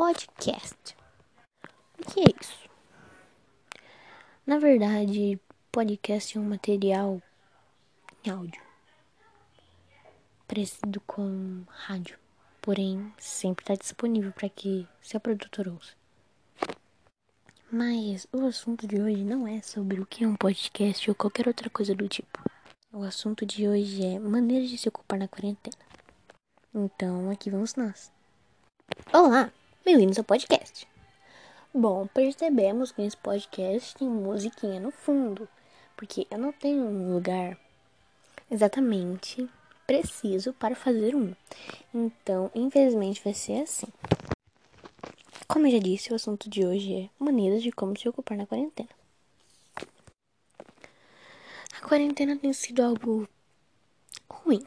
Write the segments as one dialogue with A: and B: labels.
A: podcast. O que é isso? Na verdade, podcast é um material em áudio, parecido com rádio, porém sempre está disponível para que seu produtor ouça. Mas o assunto de hoje não é sobre o que é um podcast ou qualquer outra coisa do tipo. O assunto de hoje é maneiras de se ocupar na quarentena. Então, aqui vamos nós. Olá, bem-vindos ao podcast. Bom, percebemos que nesse podcast tem musiquinha no fundo, porque eu não tenho um lugar exatamente preciso para fazer um. Então, infelizmente, vai ser assim. Como eu já disse, o assunto de hoje é maneiras de como se ocupar na quarentena. A quarentena tem sido algo ruim.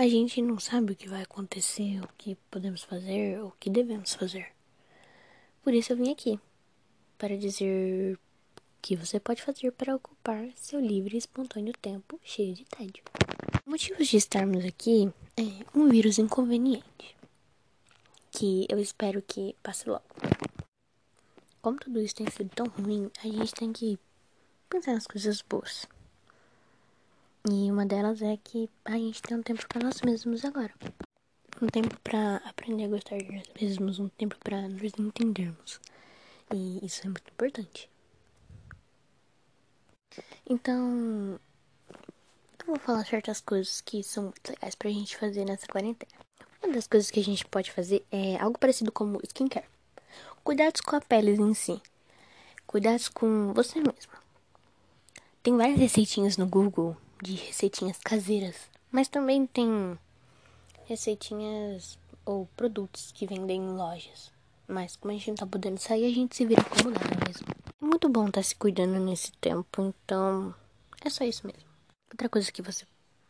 A: A gente não sabe o que vai acontecer, o que podemos fazer, o que devemos fazer. Por isso eu vim aqui para dizer o que você pode fazer para ocupar seu livre e espontâneo tempo cheio de tédio. Motivos de estarmos aqui é um vírus inconveniente que eu espero que passe logo. Como tudo isso tem sido tão ruim, a gente tem que pensar nas coisas boas. E uma delas é que a gente tem um tempo para nós mesmos agora. Um tempo para aprender a gostar de nós mesmos, um tempo para nos entendermos. E isso é muito importante. Então, eu vou falar certas coisas que são muito legais pra gente fazer nessa quarentena. Uma das coisas que a gente pode fazer é algo parecido como skincare. Cuidados com a pele em si. Cuidados com você mesma. Tem várias receitinhas no Google de receitinhas caseiras, mas também tem receitinhas ou produtos que vendem em lojas. Mas como a gente não tá podendo sair, a gente se vira como não é mesmo? É muito bom estar tá se cuidando nesse tempo, então é só isso mesmo. Outra coisa que você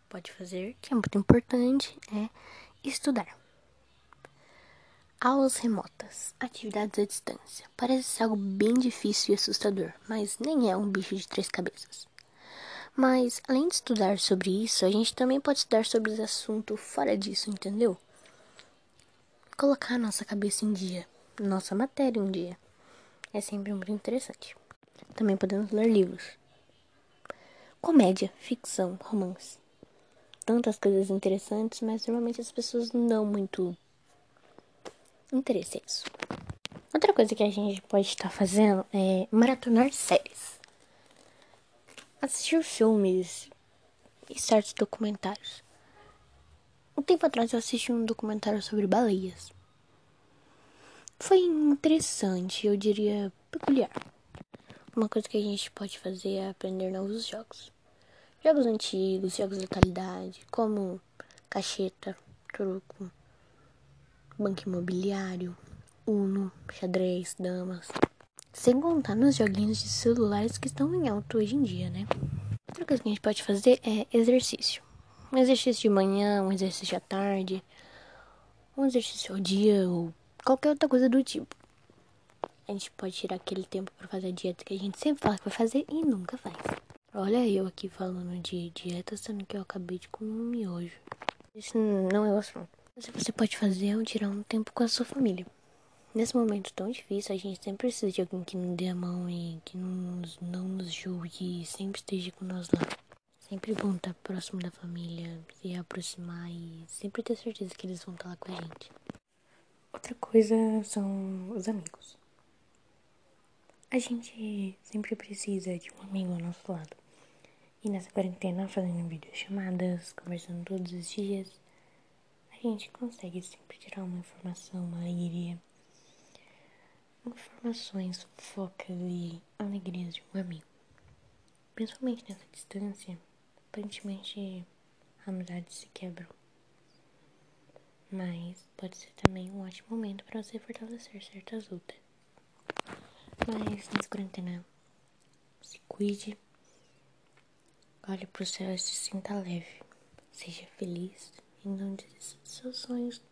A: pode fazer, que é muito importante, é Estudar. Aulas remotas, atividades à distância. Parece ser algo bem difícil e assustador, mas nem é um bicho de três cabeças. Mas, além de estudar sobre isso, a gente também pode estudar sobre esse assunto fora disso, entendeu? Colocar nossa cabeça em dia, nossa matéria em dia. É sempre muito interessante. Também podemos ler livros. Comédia, ficção, romance tantas coisas interessantes, mas normalmente as pessoas não dão muito interesse a isso. Outra coisa que a gente pode estar fazendo é maratonar séries. Assistir filmes e certos documentários. Um tempo atrás eu assisti um documentário sobre baleias. Foi interessante, eu diria peculiar. Uma coisa que a gente pode fazer é aprender novos jogos. Jogos antigos, jogos de atualidade, como cacheta, truco, banco imobiliário, uno, xadrez, damas. Sem contar nos joguinhos de celulares que estão em alto hoje em dia, né? Outra coisa que a gente pode fazer é exercício. Um exercício de manhã, um exercício à tarde, um exercício ao dia ou qualquer outra coisa do tipo. A gente pode tirar aquele tempo para fazer a dieta que a gente sempre fala que vai fazer e nunca faz. Olha eu aqui falando de dieta, sendo que eu acabei de comer um miojo. Isso não é o assunto. Que você pode fazer é tirar um tempo com a sua família. Nesse momento tão difícil, a gente sempre precisa de alguém que nos dê a mão e que nos, não nos julgue sempre esteja com nós lá. Sempre bom estar próximo da família, se aproximar e sempre ter certeza que eles vão estar lá com a gente. Outra coisa são os amigos. A gente sempre precisa de um amigo ao nosso lado. E nessa quarentena, fazendo videochamadas, conversando todos os dias, a gente consegue sempre tirar uma informação, uma alegria. Informações, fofocas e alegrias de um amigo. Principalmente nessa distância, aparentemente amizades se quebram. Mas pode ser também um ótimo momento para você fortalecer certas outras. Mas nessa quarentena, se cuide Olhe para o céu e se sinta leve. Seja feliz e não desista dos seus sonhos.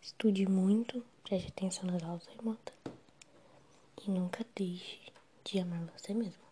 A: Estude muito, preste atenção nas aulas remotas e nunca deixe de amar você mesmo.